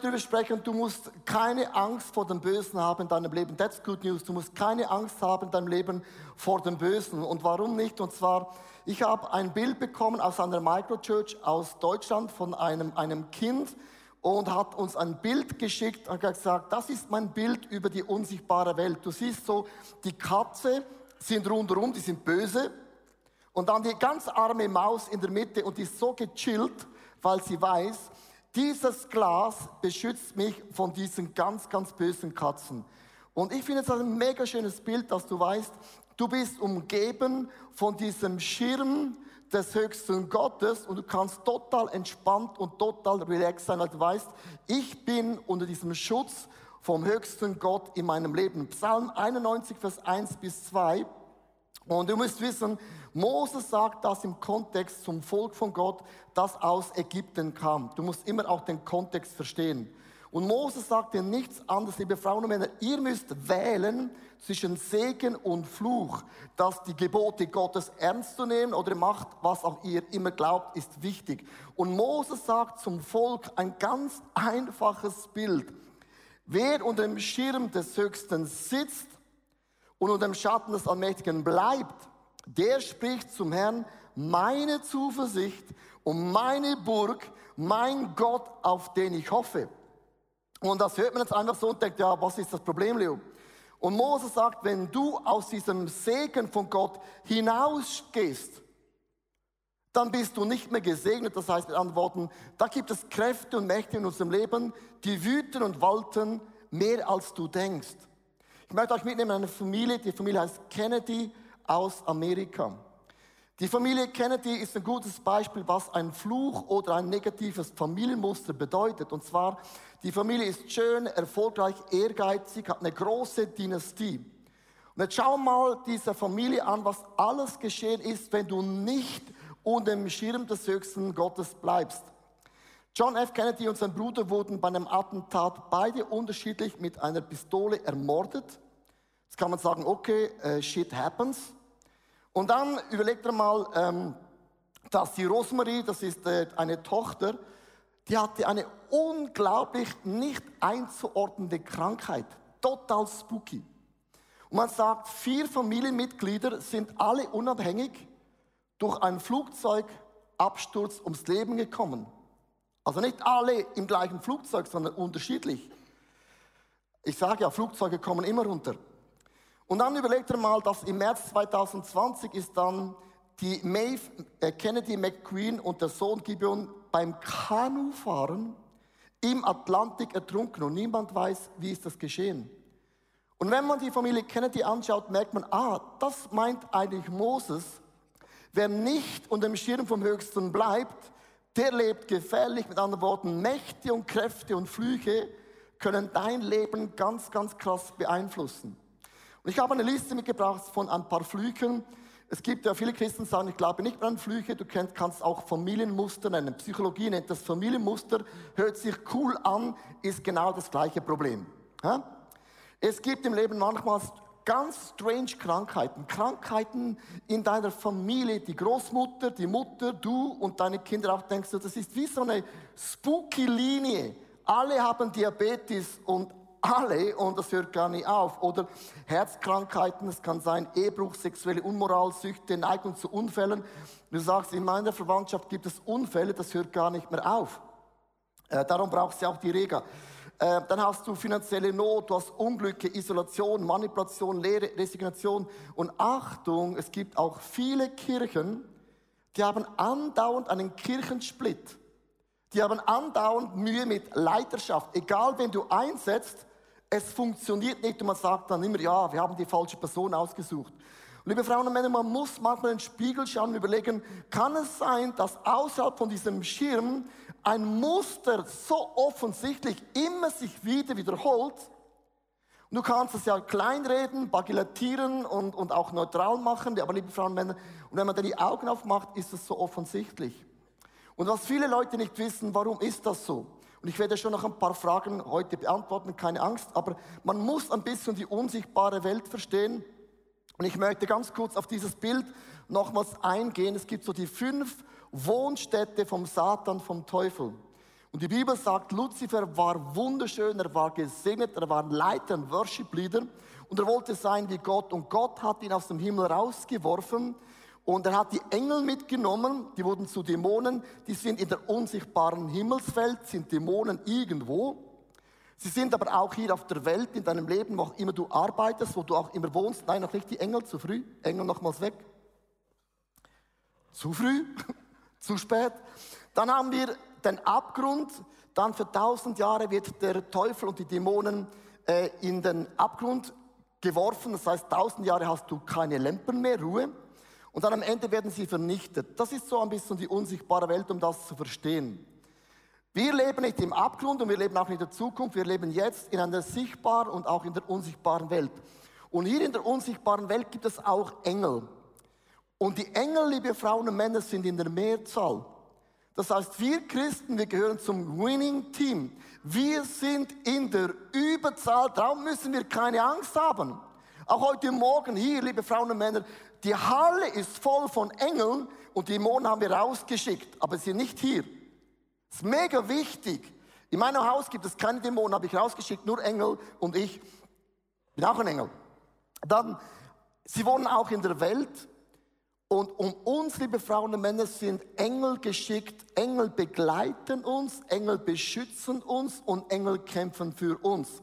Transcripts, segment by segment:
darüber sprechen, du musst keine Angst vor dem Bösen haben in deinem Leben. That's good news. Du musst keine Angst haben in deinem Leben vor dem Bösen. Und warum nicht? Und zwar, ich habe ein Bild bekommen aus einer Microchurch aus Deutschland von einem, einem Kind und hat uns ein Bild geschickt und gesagt, das ist mein Bild über die unsichtbare Welt. Du siehst so, die Katze sind rundherum, die sind böse. Und dann die ganz arme Maus in der Mitte und die ist so gechillt, weil sie weiß, dieses Glas beschützt mich von diesen ganz, ganz bösen Katzen. Und ich finde es ein mega schönes Bild, dass du weißt, du bist umgeben von diesem Schirm des höchsten Gottes und du kannst total entspannt und total relaxed sein, weil du weißt, ich bin unter diesem Schutz vom höchsten Gott in meinem Leben. Psalm 91, Vers 1 bis 2. Und du musst wissen, Moses sagt das im Kontext zum Volk von Gott, das aus Ägypten kam. Du musst immer auch den Kontext verstehen. Und Moses sagt dir nichts anderes, liebe Frauen und Männer, ihr müsst wählen zwischen Segen und Fluch, dass die Gebote Gottes ernst zu nehmen oder macht, was auch ihr immer glaubt, ist wichtig. Und Moses sagt zum Volk ein ganz einfaches Bild. Wer unter dem Schirm des Höchsten sitzt und unter dem Schatten des Allmächtigen bleibt, der spricht zum Herrn, meine Zuversicht und meine Burg, mein Gott, auf den ich hoffe. Und das hört man jetzt einfach so und denkt, ja, was ist das Problem, Leo? Und Moses sagt, wenn du aus diesem Segen von Gott hinausgehst, dann bist du nicht mehr gesegnet. Das heißt mit anderen Worten, da gibt es Kräfte und Mächte in unserem Leben, die wüten und walten mehr als du denkst. Ich möchte euch mitnehmen in eine Familie, die Familie heißt Kennedy aus Amerika. Die Familie Kennedy ist ein gutes Beispiel, was ein Fluch oder ein negatives Familienmuster bedeutet. Und zwar, die Familie ist schön, erfolgreich, ehrgeizig, hat eine große Dynastie. Und jetzt schau mal diese Familie an, was alles geschehen ist, wenn du nicht unter dem Schirm des höchsten Gottes bleibst. John F. Kennedy und sein Bruder wurden bei einem Attentat beide unterschiedlich mit einer Pistole ermordet. Jetzt kann man sagen, okay, uh, shit happens. Und dann überlegt er mal, ähm, dass die Rosemarie, das ist äh, eine Tochter, die hatte eine unglaublich nicht einzuordnende Krankheit. Total spooky. Und man sagt, vier Familienmitglieder sind alle unabhängig durch einen Flugzeugabsturz ums Leben gekommen. Also nicht alle im gleichen Flugzeug, sondern unterschiedlich. Ich sage ja, Flugzeuge kommen immer runter. Und dann überlegt er mal, dass im März 2020 ist dann die Maeve äh, Kennedy McQueen und der Sohn Gibeon beim Kanufahren im Atlantik ertrunken und niemand weiß, wie ist das geschehen. Und wenn man die Familie Kennedy anschaut, merkt man, ah, das meint eigentlich Moses. Wer nicht unter dem Schirm vom Höchsten bleibt, der lebt gefährlich. Mit anderen Worten, Mächte und Kräfte und Flüche können dein Leben ganz, ganz krass beeinflussen. Und ich habe eine Liste mitgebracht von ein paar Flüchen. Es gibt ja viele Christen, die sagen, ich glaube nicht mehr an Flüche. Du kannst auch Familienmuster nennen. Psychologie nennt das Familienmuster. Hört sich cool an, ist genau das gleiche Problem. Es gibt im Leben manchmal ganz strange Krankheiten. Krankheiten in deiner Familie, die Großmutter, die Mutter, du und deine Kinder auch denkst du, das ist wie so eine spooky Linie. Alle haben Diabetes und alle und das hört gar nicht auf. Oder Herzkrankheiten, es kann sein Ehebruch, sexuelle Unmoral, Süchte, Neigung zu Unfällen. Du sagst, in meiner Verwandtschaft gibt es Unfälle, das hört gar nicht mehr auf. Äh, darum brauchst du auch die Rega. Äh, dann hast du finanzielle Not, du hast Unglücke, Isolation, Manipulation, Lehre, Resignation. Und Achtung, es gibt auch viele Kirchen, die haben andauernd einen Kirchensplit. Die haben andauernd Mühe mit Leiterschaft. Egal, wen du einsetzt, es funktioniert nicht und man sagt dann immer, ja, wir haben die falsche Person ausgesucht. Liebe Frauen und Männer, man muss manchmal in den Spiegel schauen und überlegen, kann es sein, dass außerhalb von diesem Schirm ein Muster so offensichtlich immer sich wieder wiederholt? Und du kannst es ja kleinreden, bagatellieren und, und auch neutral machen, aber liebe Frauen und Männer, und wenn man dann die Augen aufmacht, ist es so offensichtlich. Und was viele Leute nicht wissen, warum ist das so? Und ich werde schon noch ein paar Fragen heute beantworten, keine Angst, aber man muss ein bisschen die unsichtbare Welt verstehen. Und ich möchte ganz kurz auf dieses Bild nochmals eingehen. Es gibt so die fünf Wohnstätte vom Satan, vom Teufel. Und die Bibel sagt, Luzifer war wunderschön, er war gesegnet, er war Leiter, ein Worship-Leader und er wollte sein wie Gott. Und Gott hat ihn aus dem Himmel rausgeworfen und er hat die Engel mitgenommen, die wurden zu Dämonen, die sind in der unsichtbaren Himmelswelt, sind Dämonen irgendwo. Sie sind aber auch hier auf der Welt, in deinem Leben, wo auch immer du arbeitest, wo du auch immer wohnst. Nein, noch nicht die Engel, zu früh. Engel nochmals weg. Zu früh, zu spät. Dann haben wir den Abgrund. Dann für tausend Jahre wird der Teufel und die Dämonen äh, in den Abgrund geworfen. Das heißt, tausend Jahre hast du keine Lampen mehr, Ruhe. Und dann am Ende werden sie vernichtet. Das ist so ein bisschen die unsichtbare Welt, um das zu verstehen. Wir leben nicht im Abgrund und wir leben auch nicht in der Zukunft. Wir leben jetzt in einer sichtbaren und auch in der unsichtbaren Welt. Und hier in der unsichtbaren Welt gibt es auch Engel. Und die Engel, liebe Frauen und Männer, sind in der Mehrzahl. Das heißt, wir Christen, wir gehören zum Winning Team. Wir sind in der Überzahl, darum müssen wir keine Angst haben. Auch heute Morgen hier, liebe Frauen und Männer, die Halle ist voll von Engeln und die Dämonen haben wir rausgeschickt, aber sie sind nicht hier. Das ist mega wichtig. In meinem Haus gibt es keine Dämonen, habe ich rausgeschickt, nur Engel und ich bin auch ein Engel. Dann, sie wohnen auch in der Welt und um uns, liebe Frauen und Männer, sind Engel geschickt. Engel begleiten uns, Engel beschützen uns und Engel kämpfen für uns.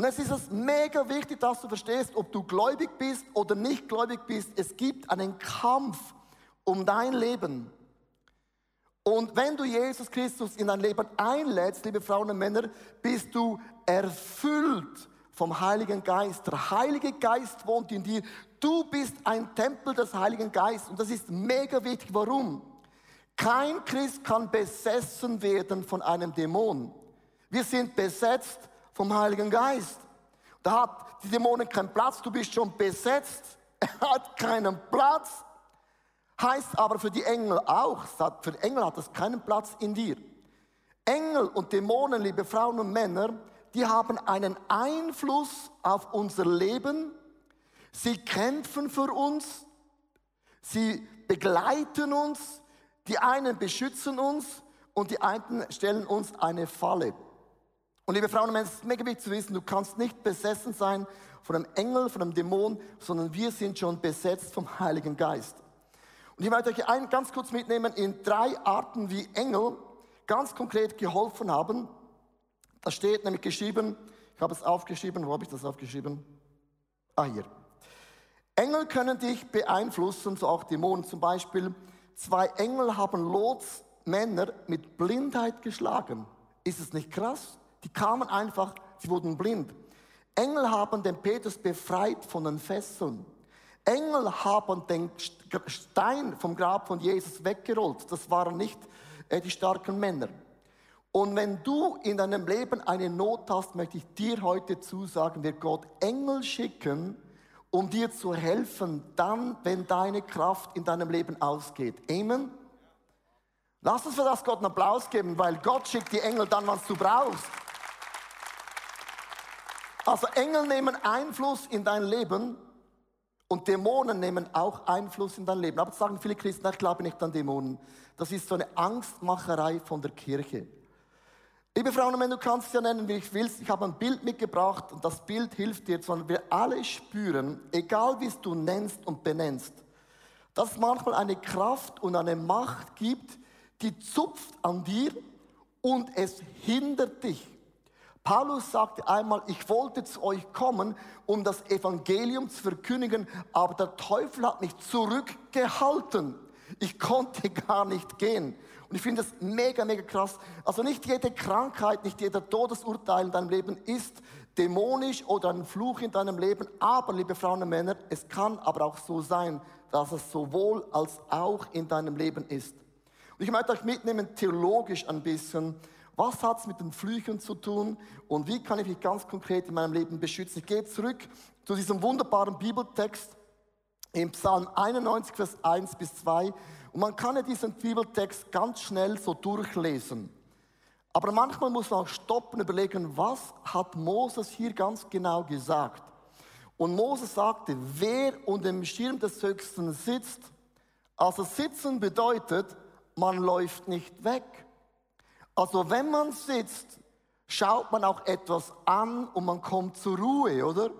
Und es ist es mega wichtig, dass du verstehst, ob du gläubig bist oder nicht gläubig bist. Es gibt einen Kampf um dein Leben. Und wenn du Jesus Christus in dein Leben einlädst, liebe Frauen und Männer, bist du erfüllt vom Heiligen Geist. Der Heilige Geist wohnt in dir. Du bist ein Tempel des Heiligen Geistes und das ist mega wichtig. Warum? Kein Christ kann besessen werden von einem Dämon. Wir sind besetzt vom Heiligen Geist. Da hat die Dämonen keinen Platz, du bist schon besetzt. Er hat keinen Platz. Heißt aber für die Engel auch, für Engel hat es keinen Platz in dir. Engel und Dämonen, liebe Frauen und Männer, die haben einen Einfluss auf unser Leben, Sie kämpfen für uns, sie begleiten uns, die einen beschützen uns und die einen stellen uns eine Falle. Und liebe Frauen und Männer, es ist mega wichtig zu wissen, du kannst nicht besessen sein von einem Engel, von einem Dämon, sondern wir sind schon besetzt vom Heiligen Geist. Und ich möchte euch ein, ganz kurz mitnehmen in drei Arten, wie Engel ganz konkret geholfen haben. Da steht nämlich geschrieben, ich habe es aufgeschrieben, wo habe ich das aufgeschrieben? Ah, hier. Engel können dich beeinflussen, so auch Dämonen zum Beispiel. Zwei Engel haben Lots Männer mit Blindheit geschlagen. Ist es nicht krass? Die kamen einfach, sie wurden blind. Engel haben den Petrus befreit von den Fesseln. Engel haben den Stein vom Grab von Jesus weggerollt. Das waren nicht äh, die starken Männer. Und wenn du in deinem Leben eine Not hast, möchte ich dir heute zusagen, wird Gott Engel schicken, um dir zu helfen, dann, wenn deine Kraft in deinem Leben ausgeht. Amen? Lass uns für das Gott einen Applaus geben, weil Gott schickt die Engel dann, was du brauchst. Also Engel nehmen Einfluss in dein Leben und Dämonen nehmen auch Einfluss in dein Leben. Aber sagen viele Christen, ich glaube nicht an Dämonen. Das ist so eine Angstmacherei von der Kirche. Liebe Frauen und Männer, du kannst es ja nennen, wie ich willst. Ich habe ein Bild mitgebracht und das Bild hilft dir, sondern wir alle spüren, egal wie es du nennst und benennst, dass es manchmal eine Kraft und eine Macht gibt, die zupft an dir und es hindert dich. Paulus sagte einmal, ich wollte zu euch kommen, um das Evangelium zu verkündigen, aber der Teufel hat mich zurückgehalten. Ich konnte gar nicht gehen. Und ich finde das mega, mega krass. Also nicht jede Krankheit, nicht jeder Todesurteil in deinem Leben ist dämonisch oder ein Fluch in deinem Leben. Aber, liebe Frauen und Männer, es kann aber auch so sein, dass es sowohl als auch in deinem Leben ist. Und ich möchte euch mitnehmen, theologisch ein bisschen. Was hat es mit den Flüchen zu tun und wie kann ich mich ganz konkret in meinem Leben beschützen? Ich gehe zurück zu diesem wunderbaren Bibeltext im Psalm 91, Vers 1 bis 2. Und man kann ja diesen Bibeltext ganz schnell so durchlesen. Aber manchmal muss man auch stoppen und überlegen, was hat Moses hier ganz genau gesagt? Und Moses sagte, wer unter dem Schirm des Höchsten sitzt, also sitzen bedeutet, man läuft nicht weg. Also wenn man sitzt, schaut man auch etwas an und man kommt zur Ruhe, oder?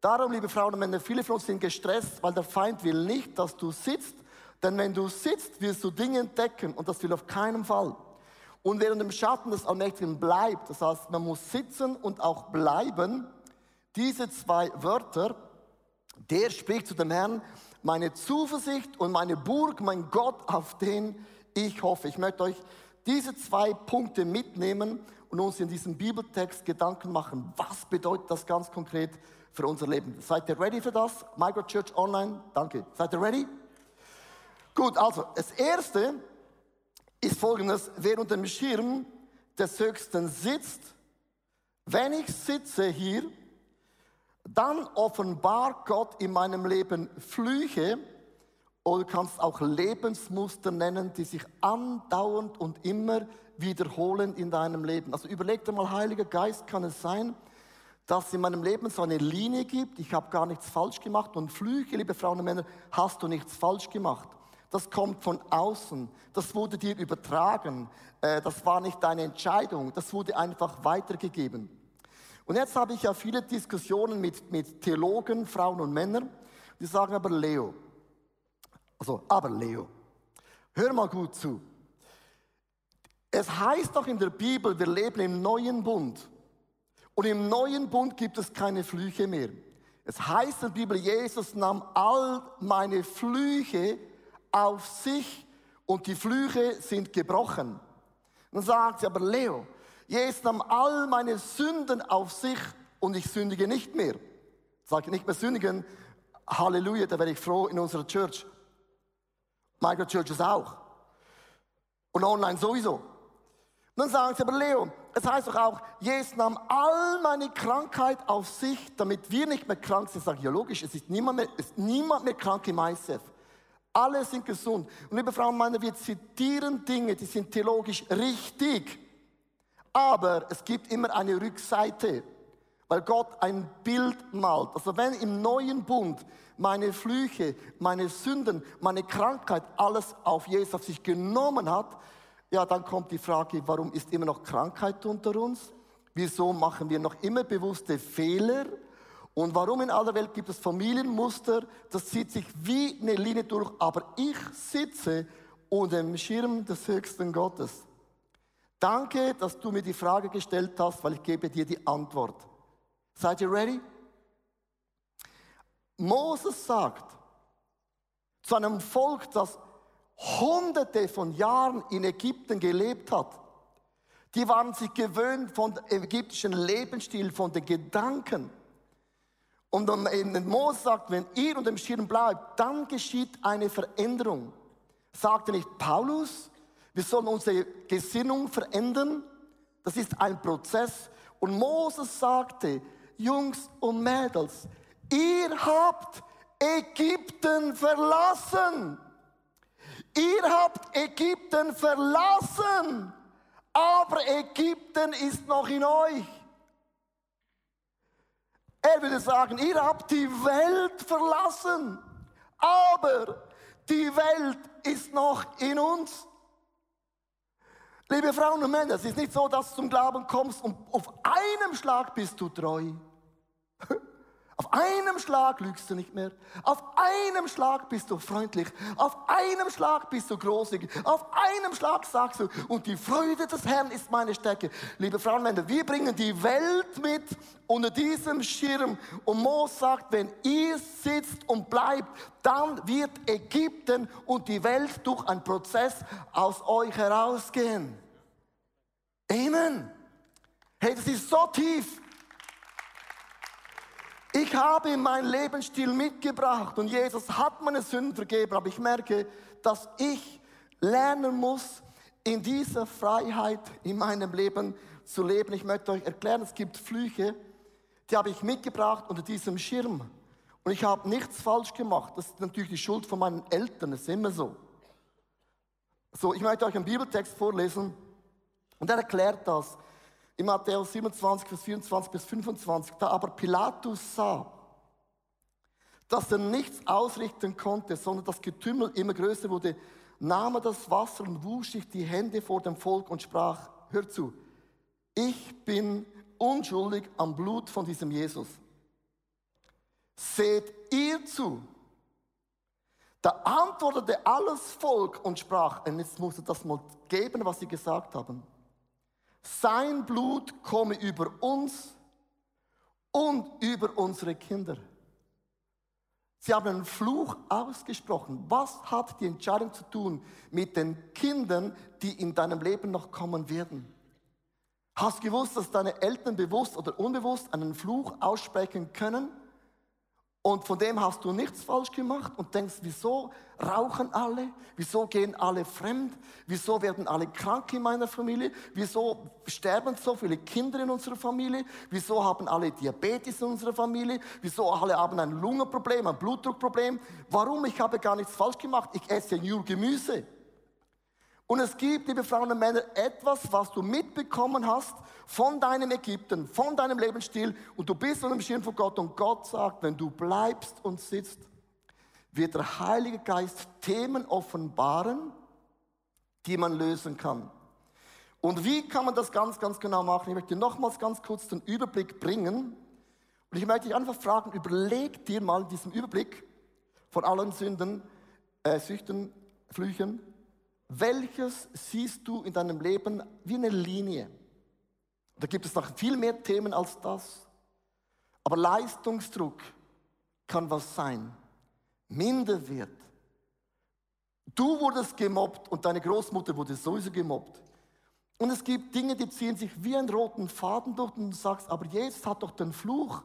Darum, liebe Frauen und Männer, viele von uns sind gestresst, weil der Feind will nicht, dass du sitzt, denn wenn du sitzt, wirst du Dinge entdecken und das will auf keinen Fall. Und während dem Schatten des Allmächtigen bleibt, das heißt, man muss sitzen und auch bleiben, diese zwei Wörter, der spricht zu dem Herrn, meine Zuversicht und meine Burg, mein Gott, auf den ich hoffe. Ich möchte euch diese zwei Punkte mitnehmen und uns in diesem Bibeltext Gedanken machen. Was bedeutet das ganz konkret für unser Leben? Seid ihr ready für das? Michael Church Online, danke. Seid ihr ready? Gut, also das erste ist folgendes: Wer unter dem Schirm des Höchsten sitzt, wenn ich sitze hier, dann offenbart Gott in meinem Leben Flüche oder du kannst auch Lebensmuster nennen, die sich andauernd und immer wiederholen in deinem Leben. Also überleg dir mal, Heiliger Geist, kann es sein, dass es in meinem Leben so eine Linie gibt, ich habe gar nichts falsch gemacht und Flüche, liebe Frauen und Männer, hast du nichts falsch gemacht. Das kommt von außen, das wurde dir übertragen, äh, das war nicht deine Entscheidung, das wurde einfach weitergegeben. Und jetzt habe ich ja viele Diskussionen mit, mit Theologen, Frauen und Männern, die sagen aber, Leo, also, aber Leo, hör mal gut zu. Es heißt doch in der Bibel, wir leben im neuen Bund. Und im neuen Bund gibt es keine Flüche mehr. Es heißt in der Bibel, Jesus nahm all meine Flüche auf sich und die Flüche sind gebrochen. Dann sagt sie aber, Leo, Jesus nahm all meine Sünden auf sich und ich sündige nicht mehr. Ich nicht mehr sündigen, Halleluja, da wäre ich froh in unserer Church. Microchurches auch. Und online sowieso. Und dann sagen sie aber, Leo, es heißt doch auch, Jesus nahm all meine Krankheit auf sich, damit wir nicht mehr krank sind. Ich sage, ja logisch, es ist niemand mehr, ist niemand mehr krank im ICF. Alle sind gesund. Und liebe Frauen und Männer, wir zitieren Dinge, die sind theologisch richtig. Aber es gibt immer eine Rückseite, weil Gott ein Bild malt. Also wenn im neuen Bund meine Flüche, meine Sünden, meine Krankheit, alles auf Jesus auf sich genommen hat, ja, dann kommt die Frage, warum ist immer noch Krankheit unter uns? Wieso machen wir noch immer bewusste Fehler? Und warum in aller Welt gibt es Familienmuster? Das zieht sich wie eine Linie durch, aber ich sitze unter dem Schirm des höchsten Gottes. Danke, dass du mir die Frage gestellt hast, weil ich gebe dir die Antwort. Seid ihr ready? Moses sagt zu einem Volk, das hunderte von Jahren in Ägypten gelebt hat, die waren sich gewöhnt von dem ägyptischen Lebensstil, von den Gedanken. Und Moses sagt, wenn ihr unter dem Schirm bleibt, dann geschieht eine Veränderung. Sagte nicht Paulus, wir sollen unsere Gesinnung verändern? Das ist ein Prozess. Und Moses sagte, Jungs und Mädels, Ihr habt Ägypten verlassen. Ihr habt Ägypten verlassen, aber Ägypten ist noch in euch. Er würde sagen, ihr habt die Welt verlassen, aber die Welt ist noch in uns. Liebe Frauen und Männer, es ist nicht so, dass du zum Glauben kommst und auf einem Schlag bist du treu. Auf einem Schlag lügst du nicht mehr. Auf einem Schlag bist du freundlich. Auf einem Schlag bist du großzügig. Auf einem Schlag sagst du, und die Freude des Herrn ist meine Stärke. Liebe Frauen und Männer, wir bringen die Welt mit unter diesem Schirm. Und Mose sagt, wenn ihr sitzt und bleibt, dann wird Ägypten und die Welt durch einen Prozess aus euch herausgehen. Amen. Hey, das ist so tief. Ich habe meinen Lebensstil mitgebracht und Jesus hat meine Sünden vergeben, aber ich merke, dass ich lernen muss, in dieser Freiheit in meinem Leben zu leben. Ich möchte euch erklären, es gibt Flüche, die habe ich mitgebracht unter diesem Schirm. Und ich habe nichts falsch gemacht. Das ist natürlich die Schuld von meinen Eltern, das ist immer so. So, ich möchte euch einen Bibeltext vorlesen und er erklärt das in Matthäus 27, Vers 24 bis 25. Da aber Pilatus sah, dass er nichts ausrichten konnte, sondern das Getümmel immer größer wurde, nahm er das Wasser und wusch sich die Hände vor dem Volk und sprach, hör zu, ich bin unschuldig am Blut von diesem Jesus. Seht ihr zu. Da antwortete alles Volk und sprach, und jetzt musste das mal geben, was sie gesagt haben. Sein Blut komme über uns und über unsere Kinder. Sie haben einen Fluch ausgesprochen. Was hat die Entscheidung zu tun mit den Kindern, die in deinem Leben noch kommen werden? Hast du gewusst, dass deine Eltern bewusst oder unbewusst einen Fluch aussprechen können? Und von dem hast du nichts falsch gemacht und denkst, wieso rauchen alle? Wieso gehen alle fremd? Wieso werden alle krank in meiner Familie? Wieso sterben so viele Kinder in unserer Familie? Wieso haben alle Diabetes in unserer Familie? Wieso alle haben ein Lungenproblem, ein Blutdruckproblem? Warum? Ich habe gar nichts falsch gemacht. Ich esse nur Gemüse. Und es gibt, liebe Frauen und Männer, etwas, was du mitbekommen hast von deinem Ägypten, von deinem Lebensstil und du bist unter dem Schirm von Gott und Gott sagt, wenn du bleibst und sitzt, wird der Heilige Geist Themen offenbaren, die man lösen kann. Und wie kann man das ganz, ganz genau machen? Ich möchte nochmals ganz kurz den Überblick bringen. Und ich möchte dich einfach fragen, überleg dir mal diesen Überblick von allen Sünden, äh, Süchten, Flüchen, welches siehst du in deinem Leben wie eine Linie? Da gibt es noch viel mehr Themen als das. Aber Leistungsdruck kann was sein. Minderwert. Du wurdest gemobbt und deine Großmutter wurde sowieso gemobbt. Und es gibt Dinge, die ziehen sich wie einen roten Faden durch und du sagst, aber Jesus hat doch den Fluch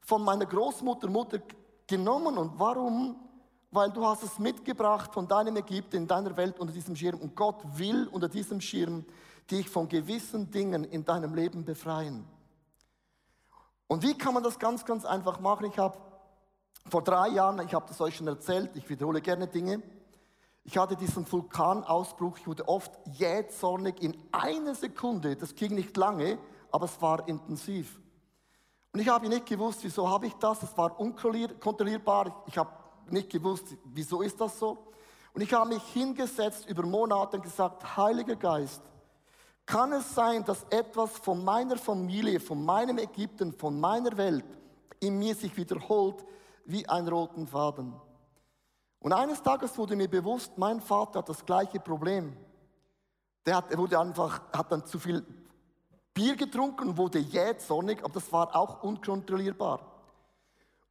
von meiner Großmutter, Mutter genommen und warum weil du hast es mitgebracht von deinem Ägypten in deiner Welt unter diesem Schirm und Gott will unter diesem Schirm dich von gewissen Dingen in deinem Leben befreien. Und wie kann man das ganz, ganz einfach machen? Ich habe vor drei Jahren, ich habe das euch schon erzählt, ich wiederhole gerne Dinge, ich hatte diesen Vulkanausbruch, ich wurde oft jähzornig in einer Sekunde, das ging nicht lange, aber es war intensiv. Und ich habe nicht gewusst, wieso habe ich das, es war unkontrollierbar, ich habe nicht gewusst, wieso ist das so. Und ich habe mich hingesetzt über Monate und gesagt, Heiliger Geist, kann es sein, dass etwas von meiner Familie, von meinem Ägypten, von meiner Welt in mir sich wiederholt wie ein roten Faden? Und eines Tages wurde mir bewusst, mein Vater hat das gleiche Problem. Der hat, wurde einfach, hat dann zu viel Bier getrunken wurde jähzornig, aber das war auch unkontrollierbar.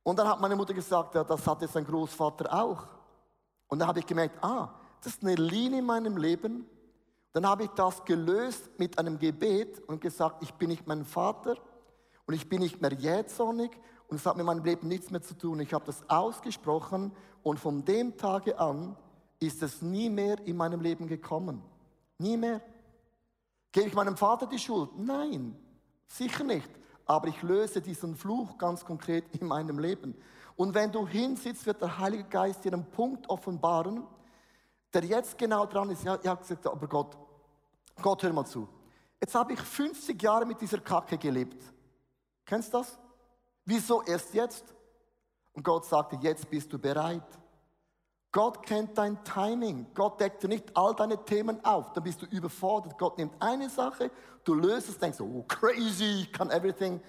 Und dann hat meine Mutter gesagt, ja, das hatte sein Großvater auch. Und dann habe ich gemerkt, ah, das ist eine Linie in meinem Leben. Dann habe ich das gelöst mit einem Gebet und gesagt, ich bin nicht mein Vater und ich bin nicht mehr jähzornig und es hat mit meinem Leben nichts mehr zu tun. Ich habe das ausgesprochen und von dem Tage an ist es nie mehr in meinem Leben gekommen. Nie mehr. Gebe ich meinem Vater die Schuld? Nein, sicher nicht aber ich löse diesen Fluch ganz konkret in meinem Leben. Und wenn du hinsitzt, wird der Heilige Geist dir einen Punkt offenbaren, der jetzt genau dran ist. Ja, ich habe gesagt, aber Gott, Gott, hör mal zu. Jetzt habe ich 50 Jahre mit dieser Kacke gelebt. Kennst du das? Wieso erst jetzt? Und Gott sagte, jetzt bist du bereit. Gott kennt dein Timing. Gott deckt dir nicht all deine Themen auf. Dann bist du überfordert. Gott nimmt eine Sache, du löst es, denkst, oh crazy, ich kann everything.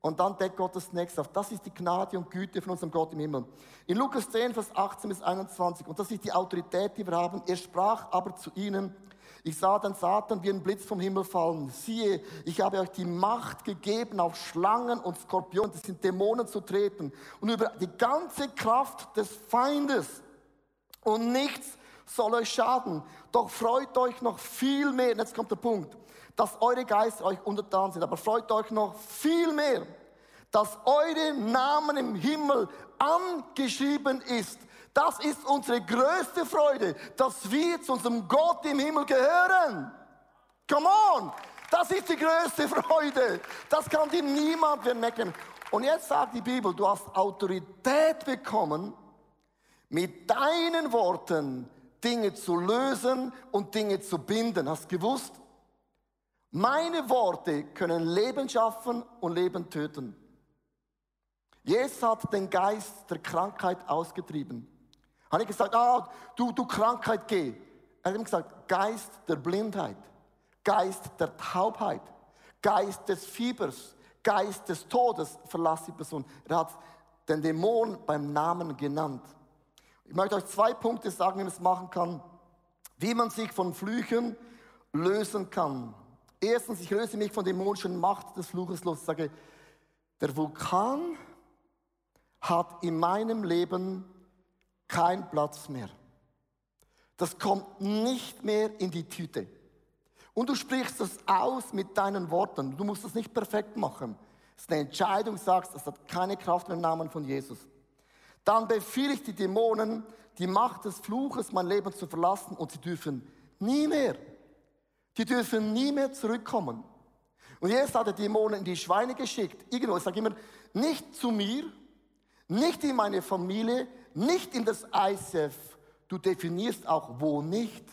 Und dann deckt Gott das nächste auf. Das ist die Gnade und Güte von unserem Gott im Himmel. In Lukas 10, Vers 18 bis 21, und das ist die Autorität, die wir haben. Er sprach aber zu ihnen, ich sah den Satan wie ein Blitz vom Himmel fallen. Siehe, ich habe euch die Macht gegeben, auf Schlangen und Skorpionen, das sind Dämonen zu treten, und über die ganze Kraft des Feindes und nichts soll euch schaden. Doch freut euch noch viel mehr, jetzt kommt der Punkt, dass eure Geister euch untertan sind, aber freut euch noch viel mehr, dass eure Namen im Himmel angeschrieben ist. Das ist unsere größte Freude, dass wir zu unserem Gott im Himmel gehören. Come on! Das ist die größte Freude. Das kann dir niemand vermecken. Und jetzt sagt die Bibel, du hast Autorität bekommen, mit deinen Worten Dinge zu lösen und Dinge zu binden. Hast du gewusst? Meine Worte können Leben schaffen und Leben töten. Jesus hat den Geist der Krankheit ausgetrieben. Hat nicht gesagt, ah, du, du Krankheit, geh. Er hat ihm gesagt, Geist der Blindheit, Geist der Taubheit, Geist des Fiebers, Geist des Todes, verlass die Person. Er hat den Dämon beim Namen genannt. Ich möchte euch zwei Punkte sagen, wie man es machen kann, wie man sich von Flüchen lösen kann. Erstens, ich löse mich von dämonischen Macht des Fluches los. Ich sage, der Vulkan hat in meinem Leben keinen Platz mehr. Das kommt nicht mehr in die Tüte. Und du sprichst das aus mit deinen Worten. Du musst das nicht perfekt machen. Es ist eine Entscheidung, sagst, das hat keine Kraft mehr im Namen von Jesus. Dann befehle ich die Dämonen, die Macht des Fluches, mein Leben zu verlassen und sie dürfen nie mehr, die dürfen nie mehr zurückkommen. Und jetzt hat er Dämonen in die Schweine geschickt. Irgendwo, ich sage immer, nicht zu mir, nicht in meine Familie, nicht in das ICF. Du definierst auch, wo nicht.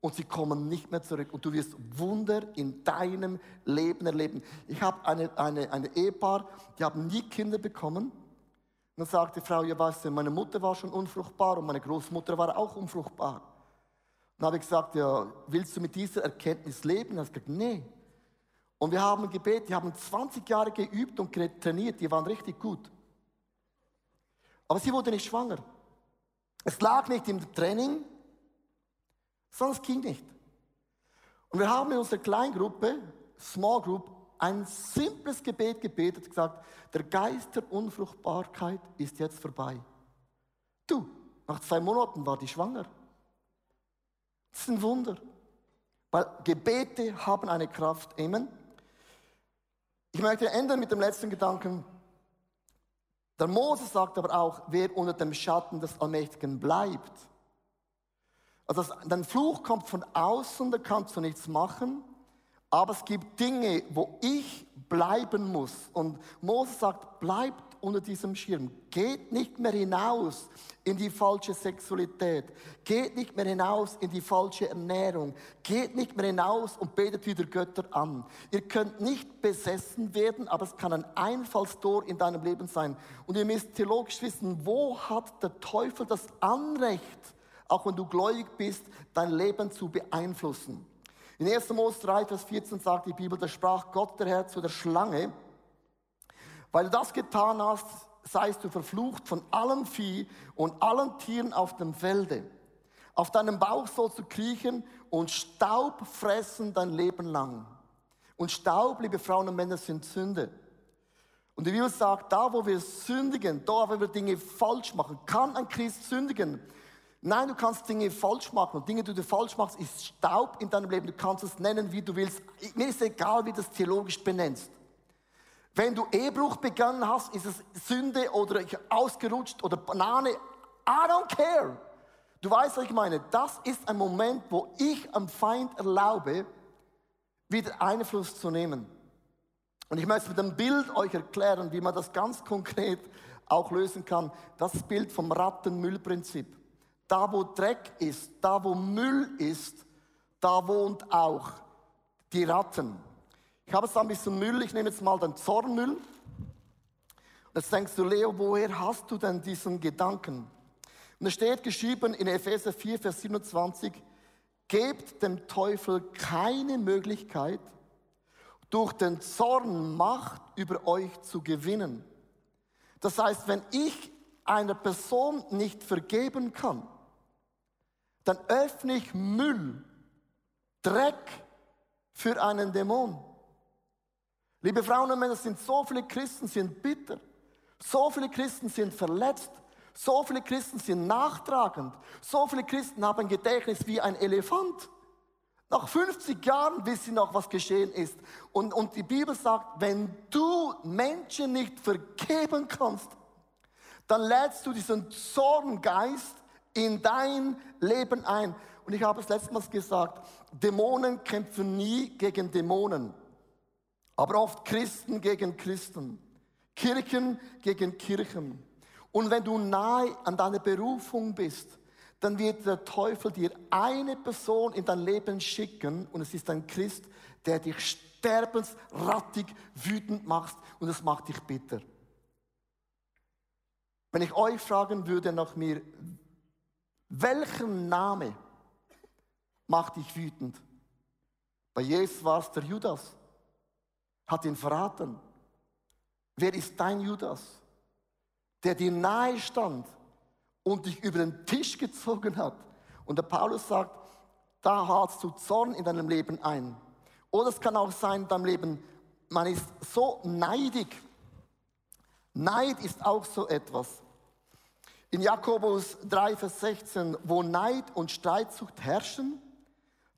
Und sie kommen nicht mehr zurück. Und du wirst Wunder in deinem Leben erleben. Ich habe eine, eine, eine Ehepaar, die haben nie Kinder bekommen. Dann sagte die Frau, ja weißt du, meine Mutter war schon unfruchtbar und meine Großmutter war auch unfruchtbar. Dann habe ich gesagt, ja, willst du mit dieser Erkenntnis leben? Er hat gesagt, nee. Und wir haben gebetet, die haben 20 Jahre geübt und trainiert, die waren richtig gut. Aber sie wurde nicht schwanger. Es lag nicht im Training, sondern es ging nicht. Und wir haben in unserer Kleingruppe, Small Group, ein simples Gebet gebetet, gesagt, der Geist der Unfruchtbarkeit ist jetzt vorbei. Du, nach zwei Monaten war die schwanger. Das ist ein Wunder. Weil Gebete haben eine Kraft. Amen. Ich möchte enden mit dem letzten Gedanken. Der Mose sagt aber auch, wer unter dem Schatten des Allmächtigen bleibt. Also dein Fluch kommt von außen, da kannst du nichts machen. Aber es gibt Dinge, wo ich bleiben muss. Und Mose sagt, bleibt unter diesem Schirm. Geht nicht mehr hinaus in die falsche Sexualität. Geht nicht mehr hinaus in die falsche Ernährung. Geht nicht mehr hinaus und betet wieder Götter an. Ihr könnt nicht besessen werden, aber es kann ein Einfallstor in deinem Leben sein. Und ihr müsst theologisch wissen, wo hat der Teufel das Anrecht, auch wenn du gläubig bist, dein Leben zu beeinflussen. In 1. Mose 3, Vers 14 sagt die Bibel, da sprach Gott der Herr zu der Schlange, weil du das getan hast, seist du verflucht von allem Vieh und allen Tieren auf dem Felde. Auf deinem Bauch sollst du kriechen und Staub fressen dein Leben lang. Und Staub, liebe Frauen und Männer, sind Sünde. Und die Bibel sagt, da wo wir sündigen, da wo wir Dinge falsch machen, kann ein Christ sündigen. Nein, du kannst Dinge falsch machen. Und Dinge, die du falsch machst, ist Staub in deinem Leben. Du kannst es nennen, wie du willst. Mir ist egal, wie du das theologisch benennst. Wenn du Ehebruch begangen hast, ist es Sünde oder ausgerutscht oder Banane. I don't care. Du weißt, was ich meine. Das ist ein Moment, wo ich am Feind erlaube, wieder Einfluss zu nehmen. Und ich möchte mit einem Bild euch erklären, wie man das ganz konkret auch lösen kann. Das Bild vom Rattenmüllprinzip. Da, wo Dreck ist, da, wo Müll ist, da wohnt auch die Ratten. Ich habe es da ein bisschen Müll, ich nehme jetzt mal den Zornmüll. Jetzt denkst du, Leo, woher hast du denn diesen Gedanken? Und es steht geschrieben in Epheser 4, Vers 27, gebt dem Teufel keine Möglichkeit, durch den Zorn Macht über euch zu gewinnen. Das heißt, wenn ich einer Person nicht vergeben kann, dann öffne ich Müll, Dreck für einen Dämon. Liebe Frauen und Männer, sind so viele Christen sind bitter. So viele Christen sind verletzt. So viele Christen sind nachtragend. So viele Christen haben ein Gedächtnis wie ein Elefant. Nach 50 Jahren wissen sie noch, was geschehen ist. Und, und die Bibel sagt, wenn du Menschen nicht vergeben kannst, dann lädst du diesen Zorngeist in dein Leben ein. Und ich habe es letztens gesagt, Dämonen kämpfen nie gegen Dämonen aber oft Christen gegen Christen, Kirchen gegen Kirchen. Und wenn du nahe an deiner Berufung bist, dann wird der Teufel dir eine Person in dein Leben schicken und es ist ein Christ, der dich sterbensrattig wütend macht und es macht dich bitter. Wenn ich euch fragen würde nach mir, welchen Name macht dich wütend. Bei Jesus war es der Judas, hat ihn verraten. Wer ist dein Judas, der dir nahe stand und dich über den Tisch gezogen hat? Und der Paulus sagt, da hast du Zorn in deinem Leben ein. Oder es kann auch sein in deinem Leben, man ist so neidig. Neid ist auch so etwas. In Jakobus 3, Vers 16, wo Neid und Streitsucht herrschen,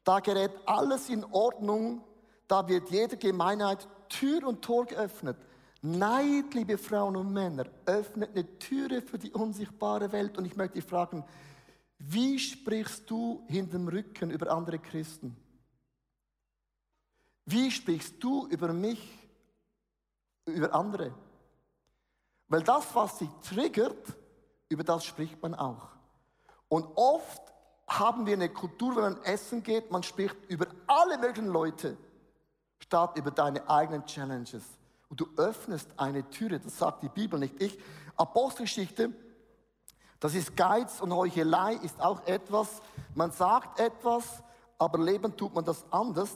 da gerät alles in Ordnung, da wird jeder Gemeinheit Tür und Tor geöffnet. Neid, liebe Frauen und Männer, öffnet eine Türe für die unsichtbare Welt. Und ich möchte dich fragen, wie sprichst du hinterm Rücken über andere Christen? Wie sprichst du über mich, über andere? Weil das, was sich triggert, über das spricht man auch. Und oft haben wir eine Kultur, wenn man essen geht, man spricht über alle möglichen Leute, statt über deine eigenen Challenges. Und du öffnest eine Türe, das sagt die Bibel nicht ich. Apostelgeschichte, das ist Geiz und Heuchelei ist auch etwas, man sagt etwas, aber leben tut man das anders.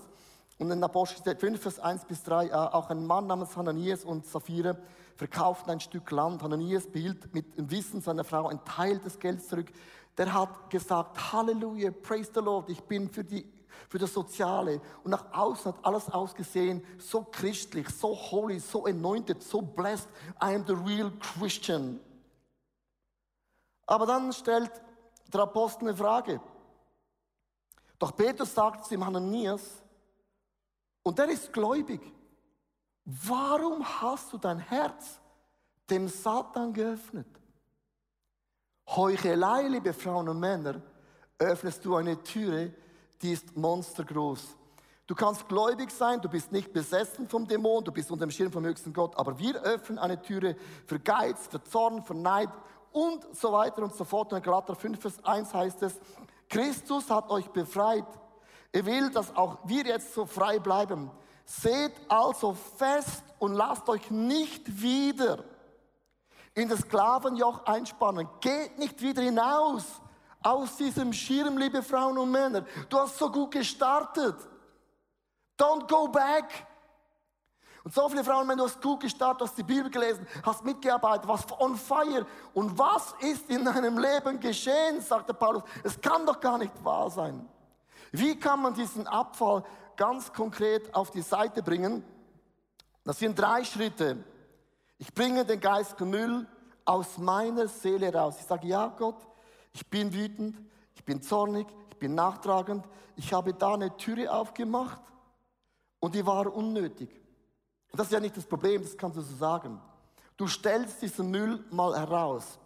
Und in Apostelgeschichte 5, Vers 1 bis 3, äh, auch ein Mann namens Hananias und Sapphira verkauften ein Stück Land. Hananias behielt mit dem Wissen seiner Frau einen Teil des Geldes zurück. Der hat gesagt, Halleluja, praise the Lord, ich bin für, die, für das Soziale. Und nach außen hat alles ausgesehen, so christlich, so holy, so anointed, so blessed. I am the real Christian. Aber dann stellt der Apostel eine Frage. Doch Petrus sagt zu ihm Hananias, und der ist gläubig. Warum hast du dein Herz dem Satan geöffnet? Heuchelei, liebe Frauen und Männer, öffnest du eine Türe, die ist monstergroß. Du kannst gläubig sein, du bist nicht besessen vom Dämon, du bist unter dem Schirm vom höchsten Gott, aber wir öffnen eine Türe für Geiz, für Zorn, für Neid und so weiter und so fort. Und in Galater 5, Vers 1 heißt es, Christus hat euch befreit. Er will, dass auch wir jetzt so frei bleiben. Seht also fest und lasst euch nicht wieder in das Sklavenjoch einspannen. Geht nicht wieder hinaus aus diesem Schirm, liebe Frauen und Männer. Du hast so gut gestartet. Don't go back. Und so viele Frauen, wenn du hast gut gestartet, hast die Bibel gelesen, hast mitgearbeitet, warst on fire. Und was ist in deinem Leben geschehen, sagte Paulus. Es kann doch gar nicht wahr sein. Wie kann man diesen Abfall ganz konkret auf die Seite bringen. Das sind drei Schritte. Ich bringe den geistigen Müll aus meiner Seele raus. Ich sage, ja Gott, ich bin wütend, ich bin zornig, ich bin nachtragend. Ich habe da eine Türe aufgemacht und die war unnötig. Und das ist ja nicht das Problem, das kannst du so sagen. Du stellst diesen Müll mal heraus.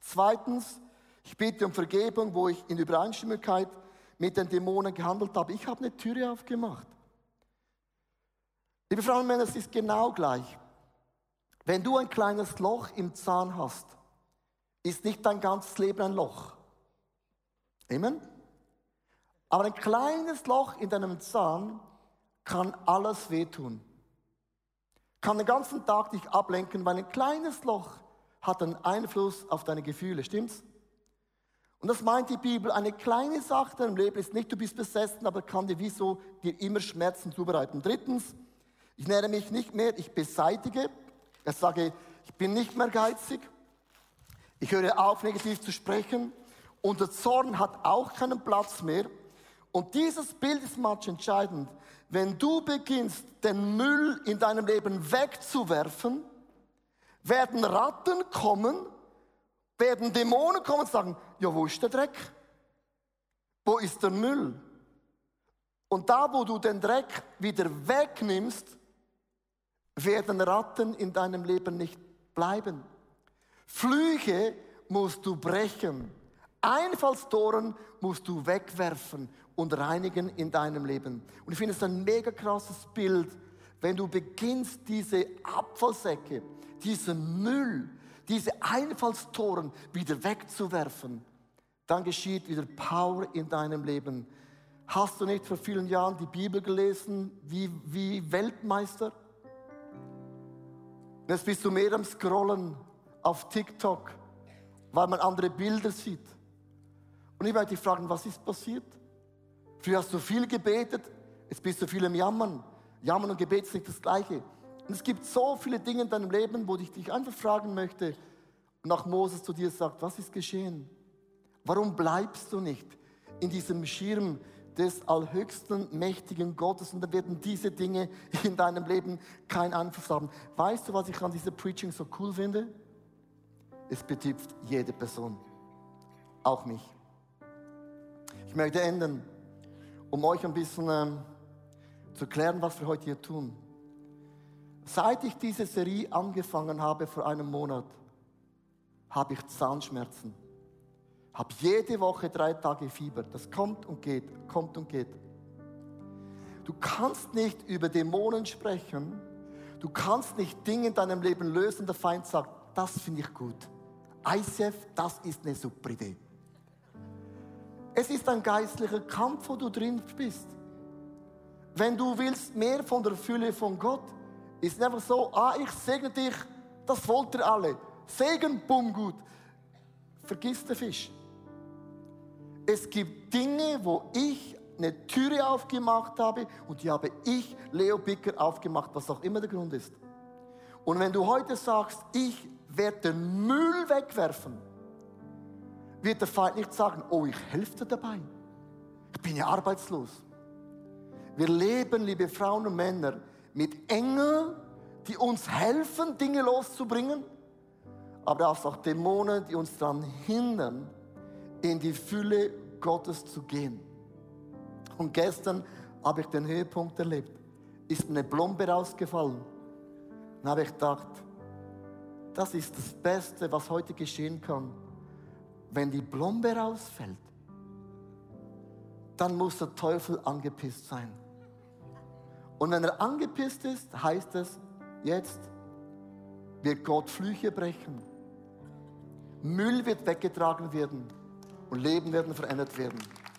Zweitens, ich bitte um Vergebung, wo ich in Übereinstimmigkeit mit den Dämonen gehandelt habe. Ich habe eine Türe aufgemacht. Liebe Frauen und Männer, es ist genau gleich. Wenn du ein kleines Loch im Zahn hast, ist nicht dein ganzes Leben ein Loch. Amen? Aber ein kleines Loch in deinem Zahn kann alles wehtun. Kann den ganzen Tag dich ablenken, weil ein kleines Loch hat einen Einfluss auf deine Gefühle, stimmt's? Und das meint die Bibel, eine kleine Sache im Leben ist nicht, du bist besessen, aber kann dir wieso dir immer Schmerzen zubereiten. Drittens, ich nähere mich nicht mehr, ich beseitige. Ich sage, ich bin nicht mehr geizig. Ich höre auf, negativ zu sprechen. Und der Zorn hat auch keinen Platz mehr. Und dieses Bild ist manch entscheidend. Wenn du beginnst, den Müll in deinem Leben wegzuwerfen, werden Ratten kommen werden Dämonen kommen und sagen, ja, wo ist der Dreck? Wo ist der Müll? Und da, wo du den Dreck wieder wegnimmst, werden Ratten in deinem Leben nicht bleiben. Flüche musst du brechen. Einfallstoren musst du wegwerfen und reinigen in deinem Leben. Und ich finde es ein mega krasses Bild, wenn du beginnst, diese Abfallsäcke, diesen Müll, diese Einfallstoren wieder wegzuwerfen, dann geschieht wieder Power in deinem Leben. Hast du nicht vor vielen Jahren die Bibel gelesen wie, wie Weltmeister? Jetzt bist du mehr am Scrollen auf TikTok, weil man andere Bilder sieht. Und ich möchte dich fragen, was ist passiert? Früher hast du viel gebetet, jetzt bist du viel im Jammern. Jammern und Gebet ist nicht das Gleiche. Und es gibt so viele Dinge in deinem Leben, wo ich dich einfach fragen möchte, nach Moses zu dir sagt, was ist geschehen? Warum bleibst du nicht in diesem Schirm des allhöchsten, mächtigen Gottes und dann werden diese Dinge in deinem Leben keinen Einfluss haben. Weißt du, was ich an dieser Preaching so cool finde? Es betrifft jede Person, auch mich. Ich möchte enden, um euch ein bisschen ähm, zu klären, was wir heute hier tun. Seit ich diese Serie angefangen habe vor einem Monat, habe ich Zahnschmerzen. Habe jede Woche drei Tage Fieber. Das kommt und geht, kommt und geht. Du kannst nicht über Dämonen sprechen. Du kannst nicht Dinge in deinem Leben lösen. Der Feind sagt, das finde ich gut. ICF, das ist eine super Idee. Es ist ein geistlicher Kampf, wo du drin bist. Wenn du willst mehr von der Fülle von Gott, ist es einfach so, ah, ich segne dich, das wollt ihr alle. Segen, bumm, gut. Vergiss den Fisch. Es gibt Dinge, wo ich eine Türe aufgemacht habe und die habe ich, Leo Bicker, aufgemacht, was auch immer der Grund ist. Und wenn du heute sagst, ich werde den Müll wegwerfen, wird der Feind nicht sagen, oh, ich helfe dir dabei. Ich bin ja arbeitslos. Wir leben, liebe Frauen und Männer, mit Engeln, die uns helfen, Dinge loszubringen, aber auch Dämonen, die uns daran hindern, in die Fülle Gottes zu gehen. Und gestern habe ich den Höhepunkt erlebt. Ist eine Blombe rausgefallen. Dann habe ich gedacht, das ist das Beste, was heute geschehen kann. Wenn die Blombe rausfällt, dann muss der Teufel angepisst sein. Und wenn er angepisst ist, heißt es, jetzt wird Gott Flüche brechen. Müll wird weggetragen werden und Leben werden verändert werden.